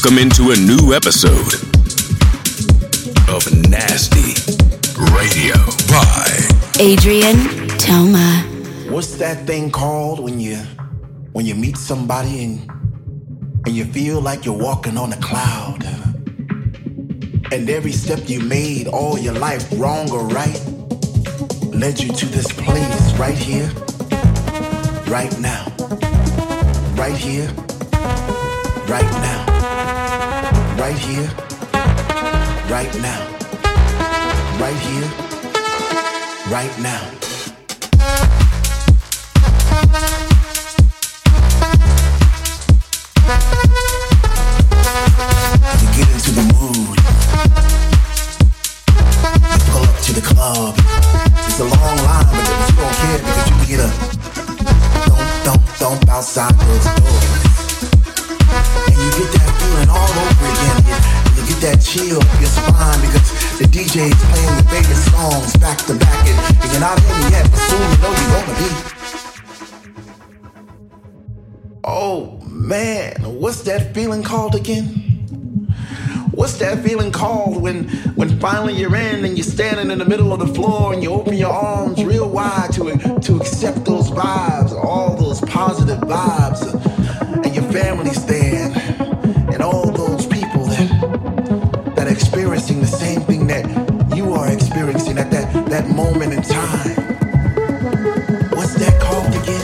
Welcome into a new episode of Nasty Radio by Adrien Toma. What's that thing called when you when you meet somebody and and you feel like you're walking on a cloud? And every step you made all your life, wrong or right, led you to this place right here, right now, right here, right now, right here, right now, right here, right now. You get into the mood. You pull up to the club. It's a long line, but you don't care because you get a don't, don't, don't outside those doors. And that chill up your spine because the DJ is playing your favorite songs back to back. And, and you're not in yet, but soon you know you're gonna be. Oh man, what's that feeling called again? What's that feeling called when when finally you're in and you're standing in the middle of the floor and you open your arms real wide to to accept those vibes, all those positive vibes, and your family's there, and all that moment in time. What's that called again?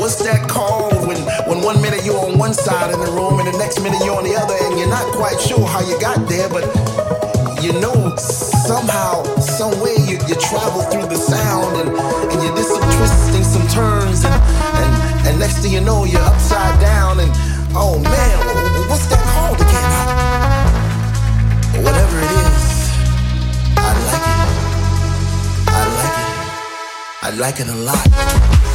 What's that called when, when one minute you're on one side in the room and the next minute you're on the other and you're not quite sure how you got there, but you know somehow, some way you, you travel through the sound and, and you did some twisting, some turns, and, and, and next thing you know, you're upside Like it a lot.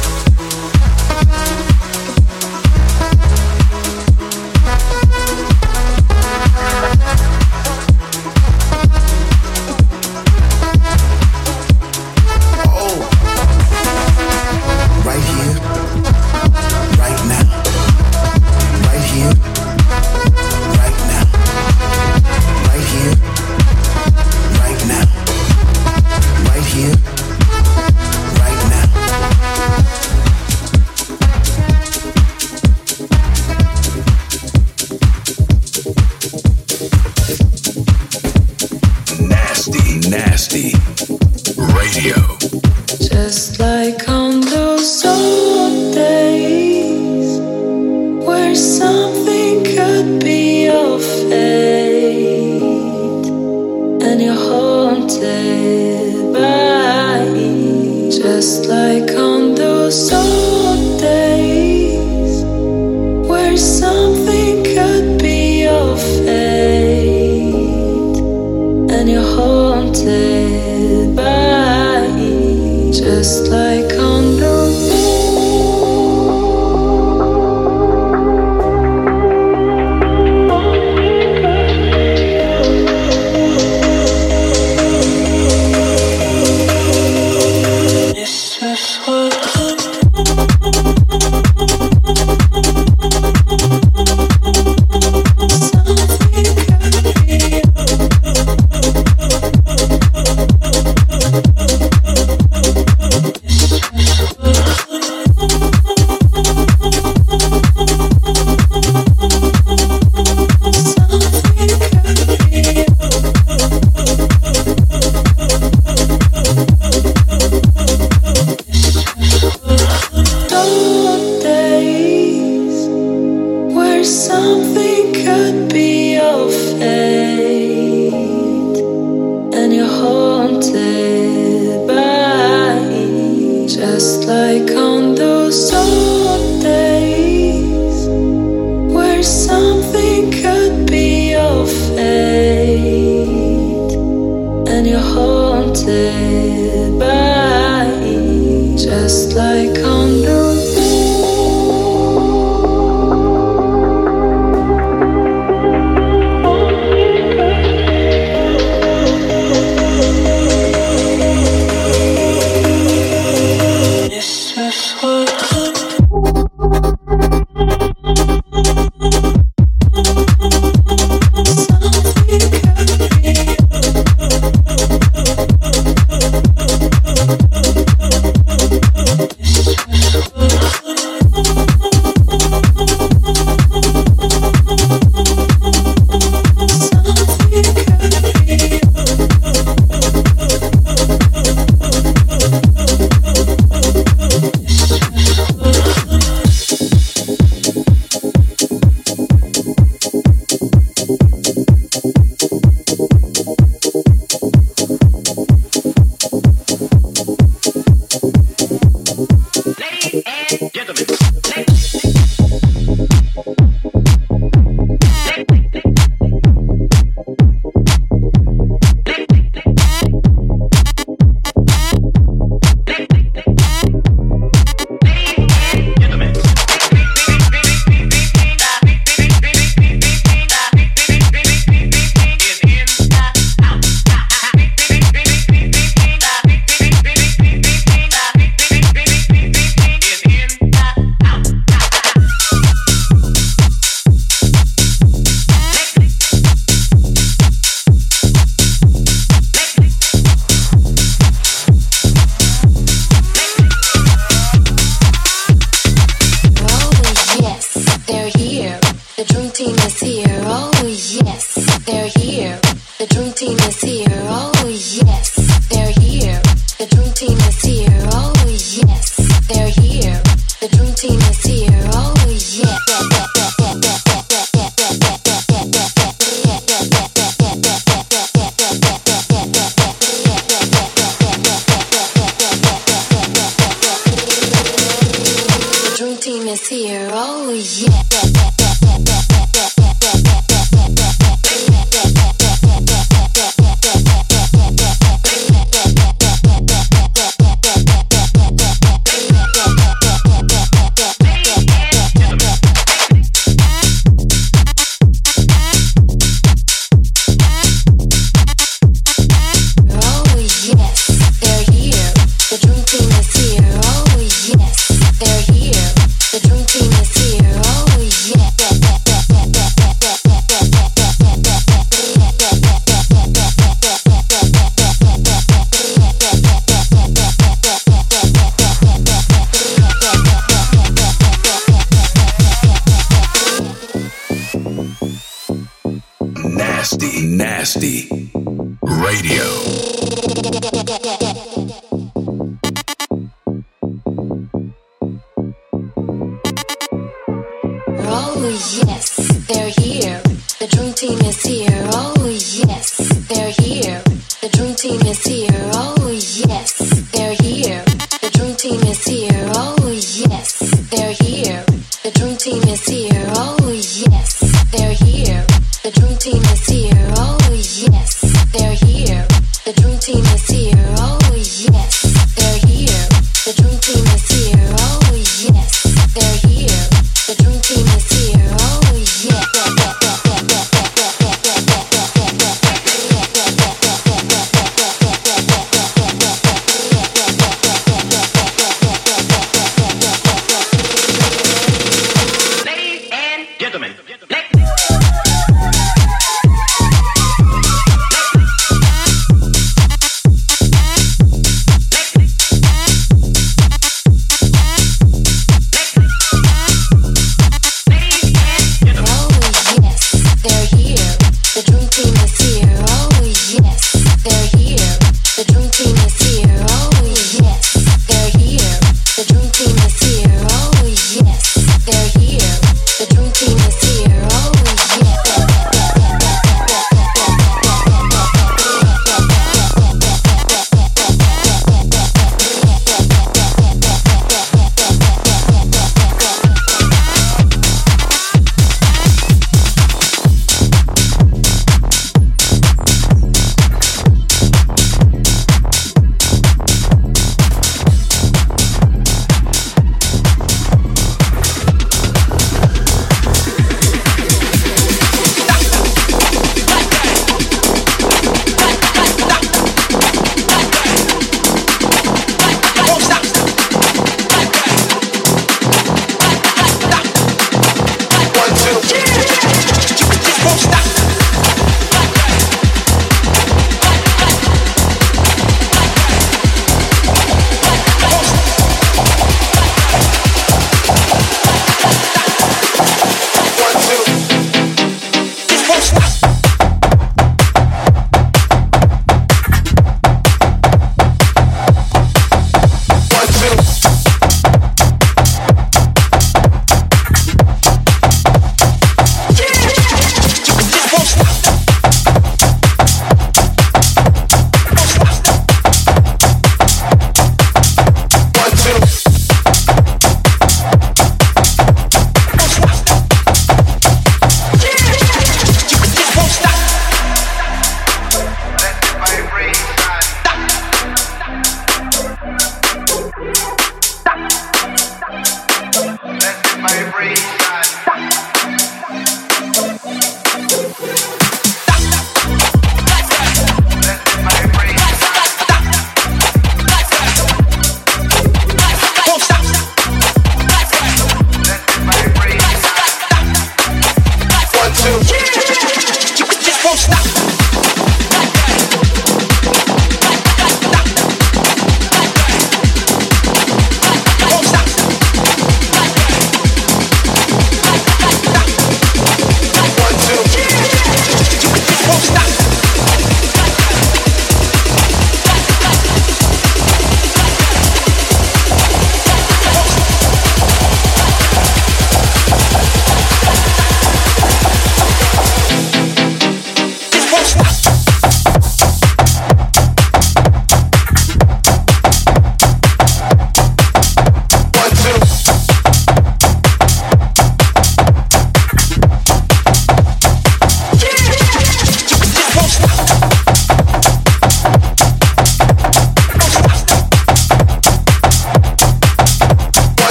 This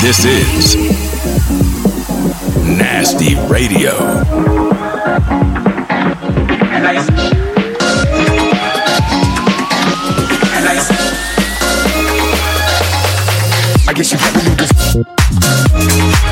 This is Nasty Radio. I guess you never knew this.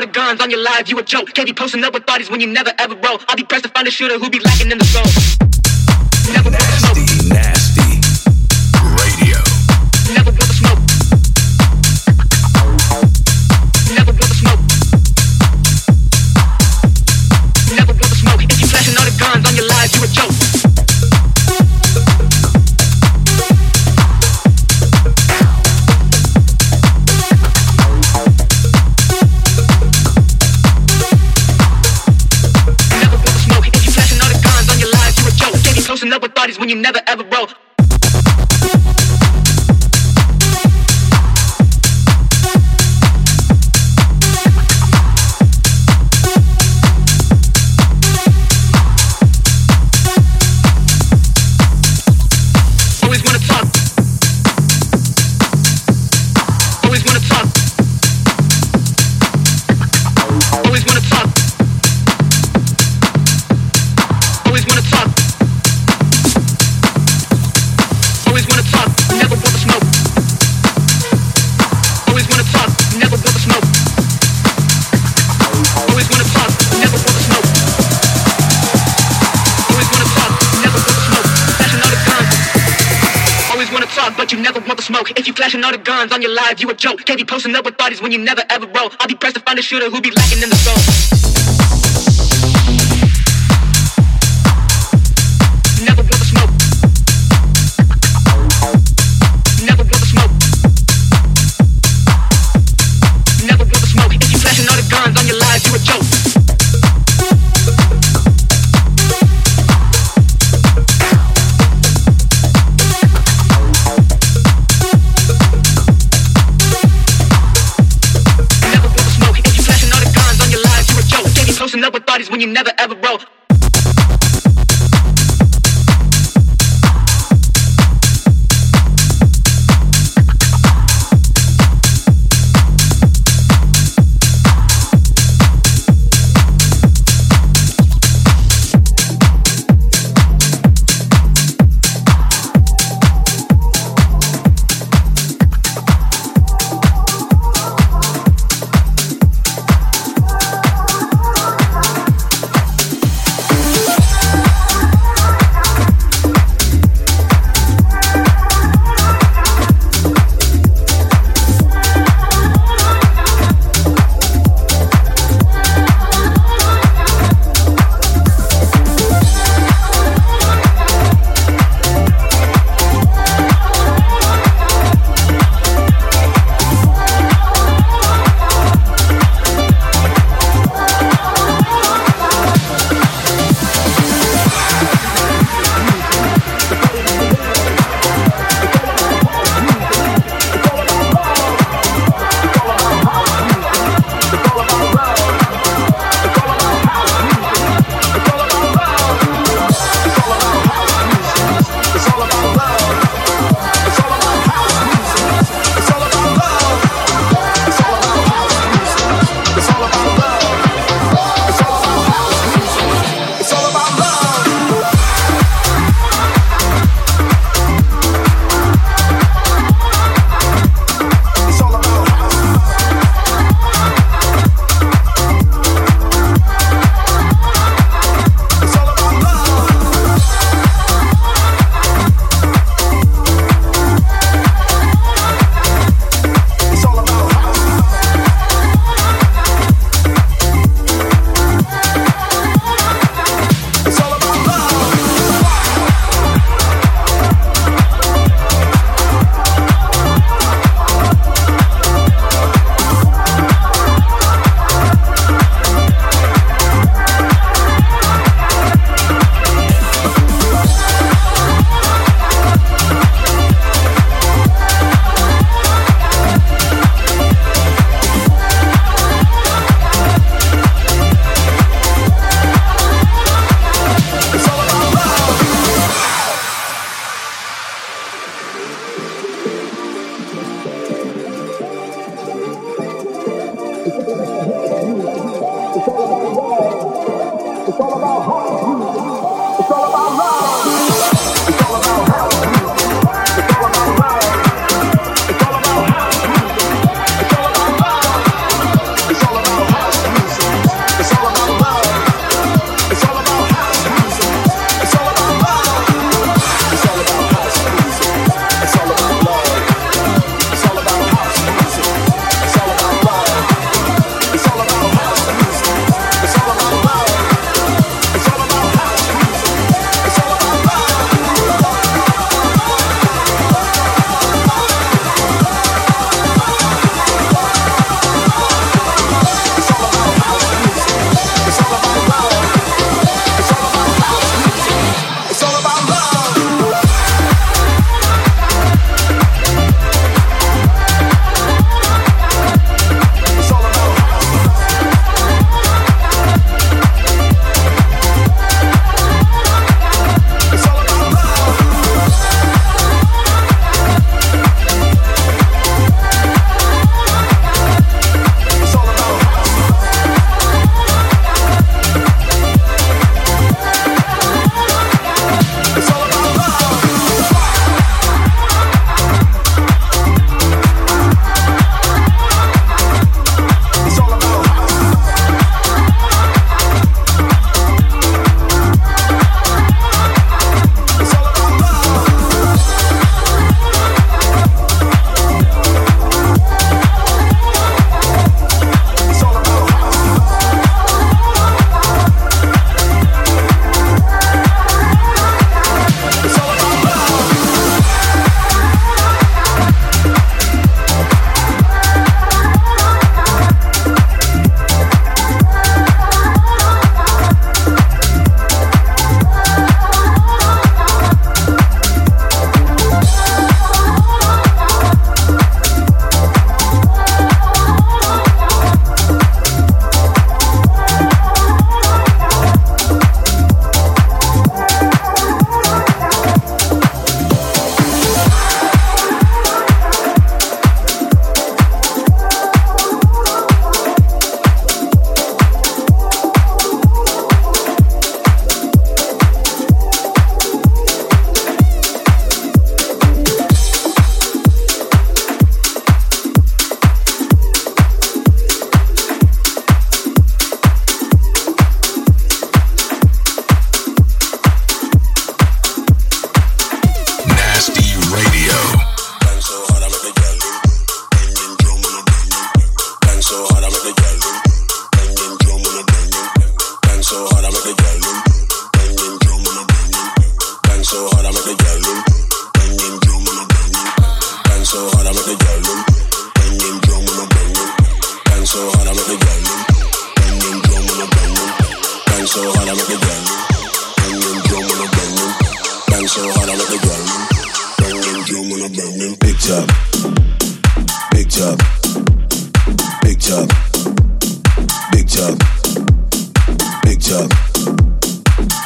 All the guns on your live, you a joke. Can't be posting up with bodies when you never ever roll. I'll be pressed to find a shooter who be lacking in the soul. Never you never ever wrote. flashing all the guns on your live, you a joke. Can't be posting up with bodies when you never ever roll. I'll be pressed to find a shooter who be lacking in the soul. When you never ever wrote.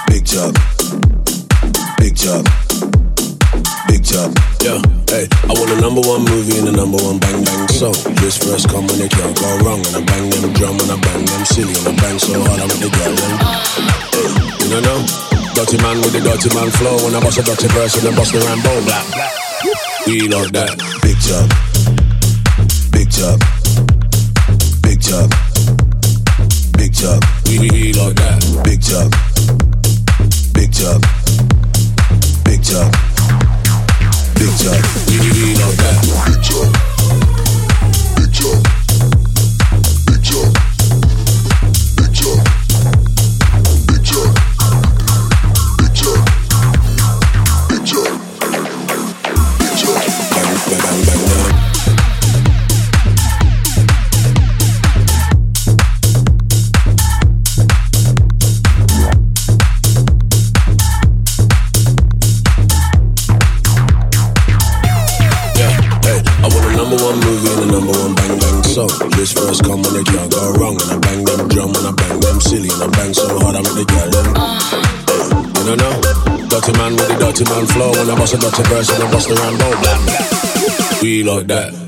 Big job. Big job. Big job. Yeah hey, I want a number one movie and a number one bang bang song. This first come when it can't go wrong, and I bang them drum and I bang them silly and I bang so hard I make the girl. Hey, you know? Dirty man with the dirty man flow, when I bust a dirty verse and then bust the Rambo. Blah, blah. We love that. Big chop, big chop, big chop, big chop, We, we, love that. big chop, big chop, big chop, picture. We need a bad picture. Bust a dirty verse and I bust the Rambo. We like that.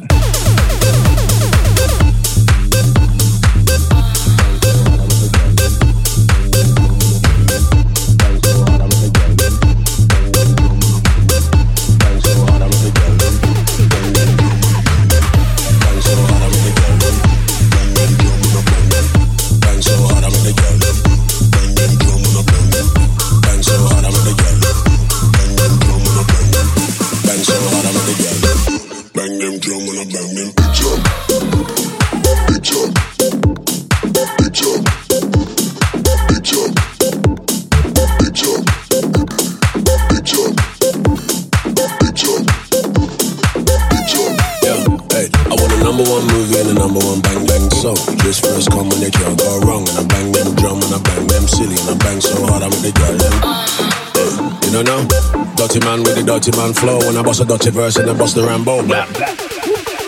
dirty man flow. When I bust a dirty verse and I bust the Rambo. Blah, blah.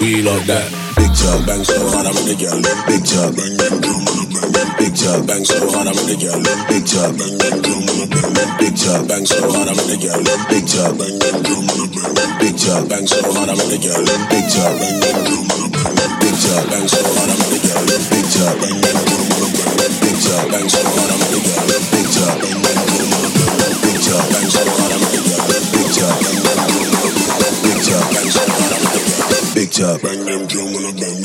We love that. Big chug, bang so hard, I'm in the girl. Big chug, bang, bang, boom. Big chug, bang so hard, I'm in the girl. Big chug, bang, bang, boom. Big chug, bang so hard, I'm in the girl. Big chug, bang, bang, boom. Big chug, bang so hard, I'm in the girl. Big chug, bang, bang, boom. Big chug, bang so hard, I'm in the girl. Big chug, bang, bang, boom. Big chug, bang so hard, I'm in the girl. Big chug, bang, bang, boom. Big chug, bang so hard, top. Bang them drum when I bang.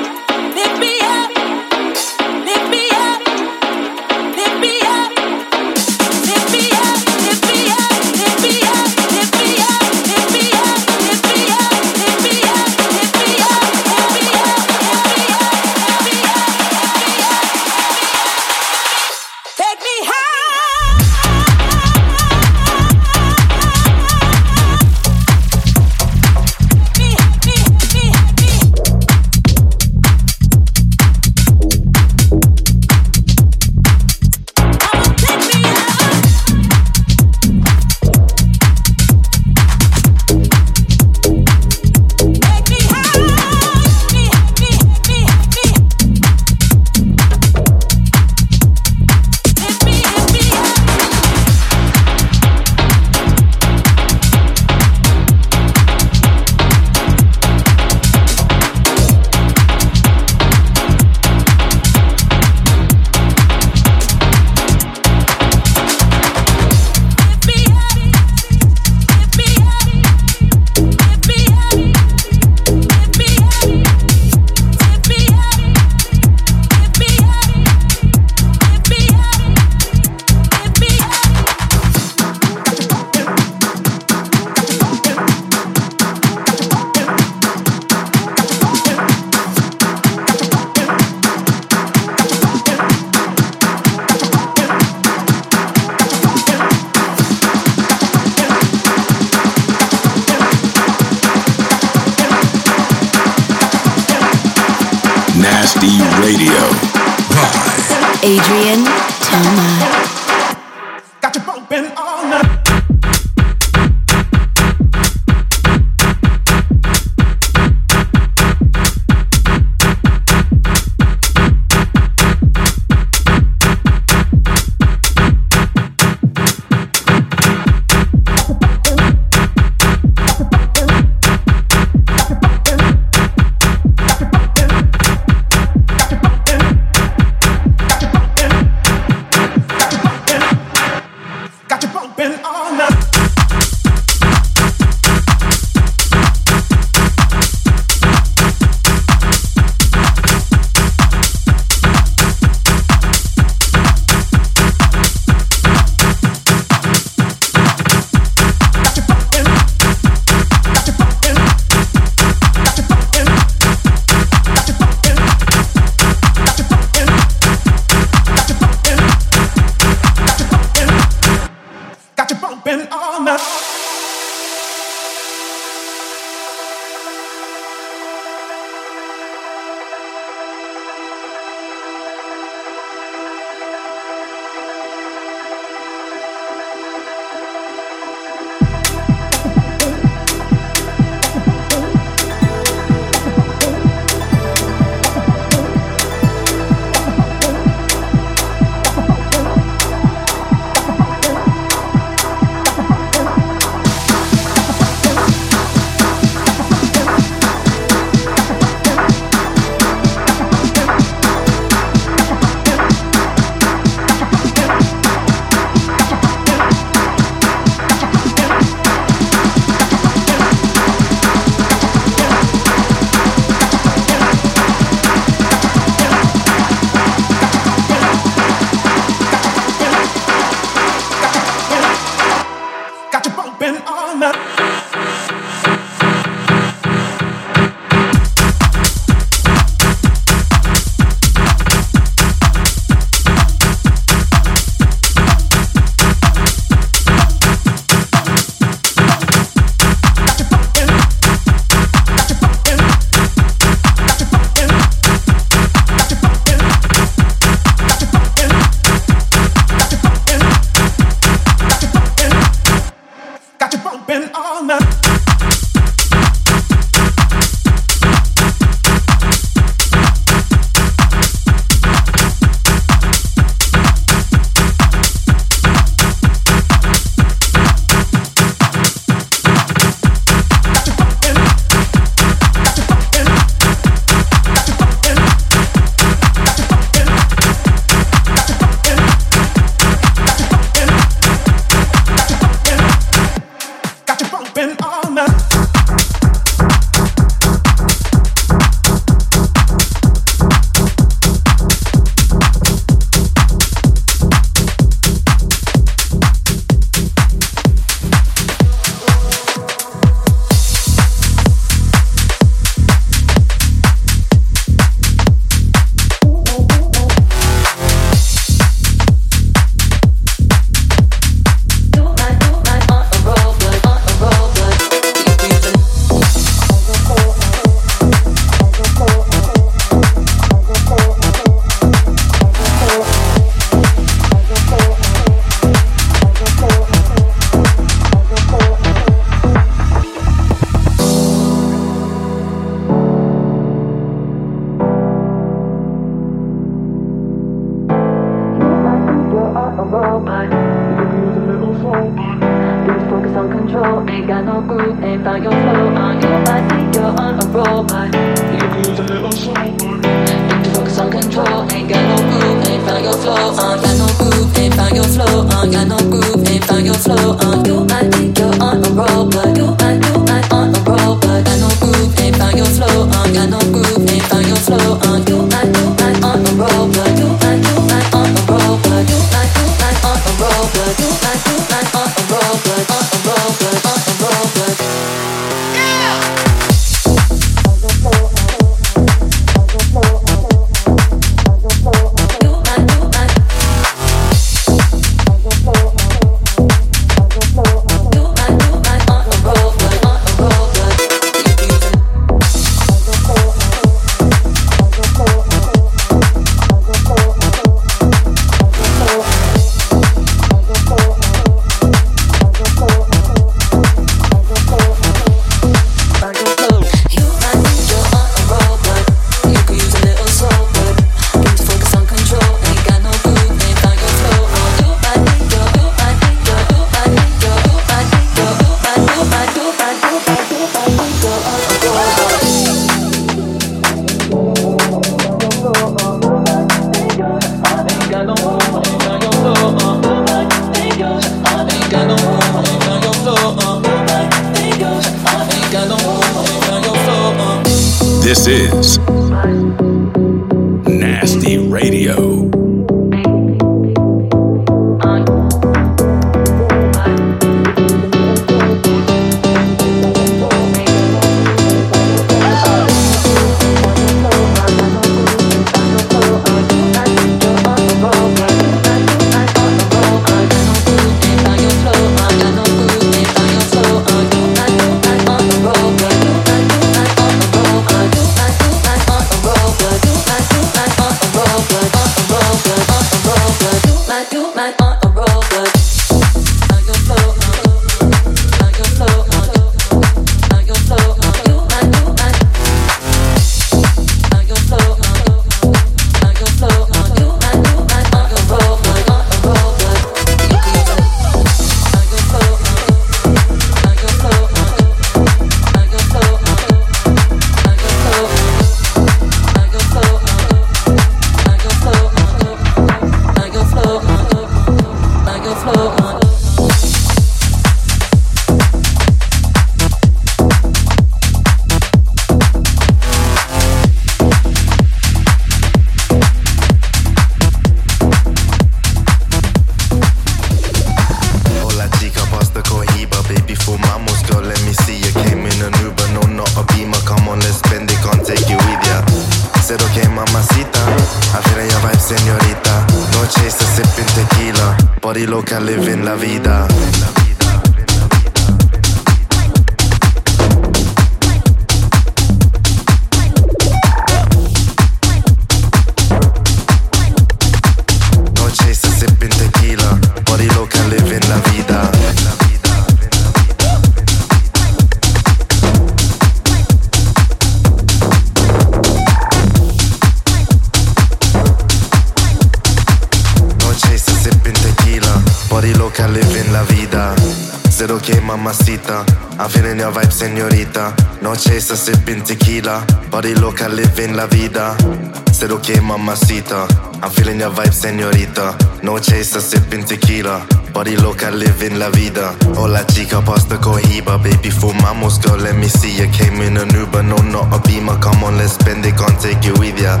senorita. No chaser sipping tequila. Body live in la vida. Hola chica, pasta cohiba. Baby, fumamos, girl, let me see you. Came in an Uber, no, not a beamer. Come on, let's spend it, can't take you with ya.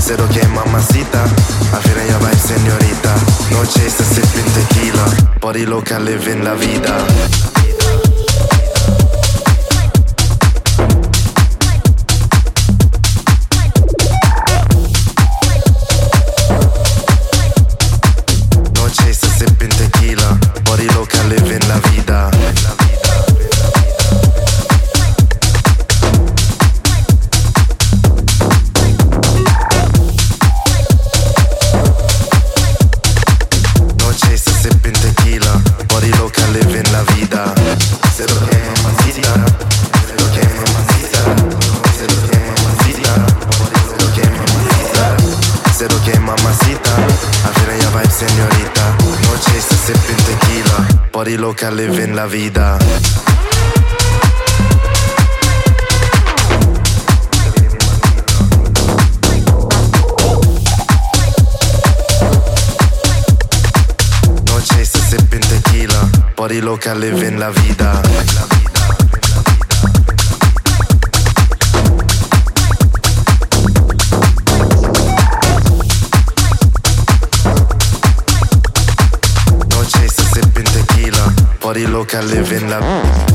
Said okay, mamacita. I feel your vibe, senorita. No chaser sipping tequila. Body live in la vida. lo live in la vida. c'è se sipping tequila, body lo live in la vida. look, I live in love.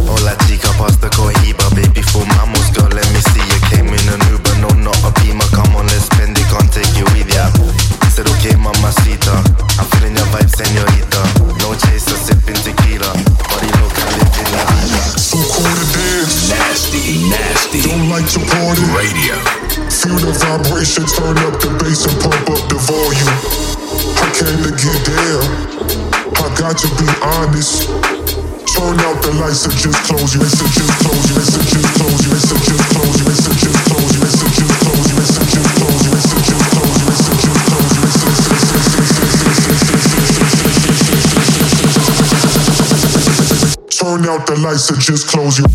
just close your.